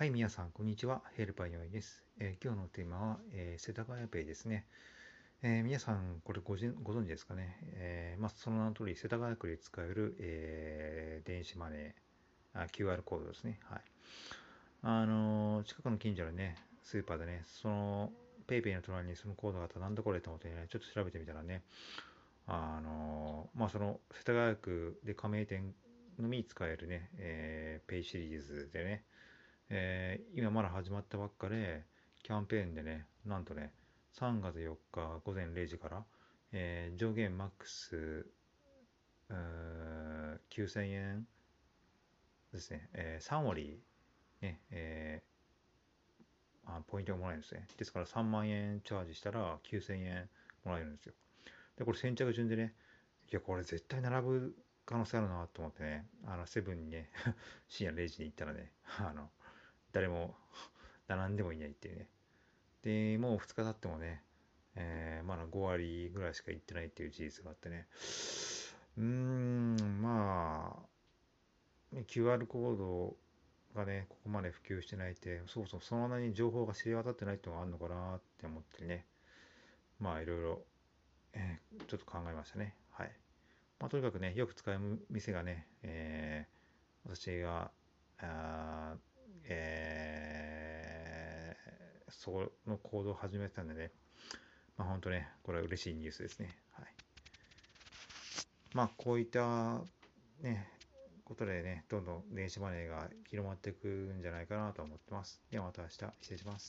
はい、皆さん、こんにちは。ヘルパーよいです、えー、今日のテーマは、えー、世田谷ペイですね。えー、皆さん、これご存知ですかね？えまあ、その名の通り、世田谷区で使える、え電子マネーあ、QR コードですね。はい。あの近くの近所のね、スーパーでね、その、ペイペイの隣にそのコードがあったらなんだこれと思ってね、ちょっと調べてみたらね、あのまあ、その、世田谷区で加盟店のみ使えるね、えペイシリーズでね、えー、今まだ始まったばっかで、キャンペーンでね、なんとね、3月4日午前0時から、えー、上限マックス、9000円ですね、えー、3割、ね、えー、あポイントがもらえるんですね。ですから3万円チャージしたら9000円もらえるんですよ。で、これ先着順でね、いや、これ絶対並ぶ可能性あるなと思ってね、あの、セブンにね、深夜0時に行ったらね、あの、誰も 並んでもいないっていうね。で、もう2日経ってもね、えー、まだ5割ぐらいしか行ってないっていう事実があってね。うーん、まあ、QR コードがね、ここまで普及してないって、そうそう、その間に情報が知れ渡ってないっていうのがあるのかなって思ってね。まあ、いろいろ、えー、ちょっと考えましたね。はい。まあ、とにかくね、よく使う店がね、えー、私が、あえー、その行動を始めてたんでね、まあ本当ね、これは嬉しいニュースですね。はい。まあこういったね、ことでね、どんどん電子マネーが広まっていくんじゃないかなと思ってます。ではまた明日失礼します。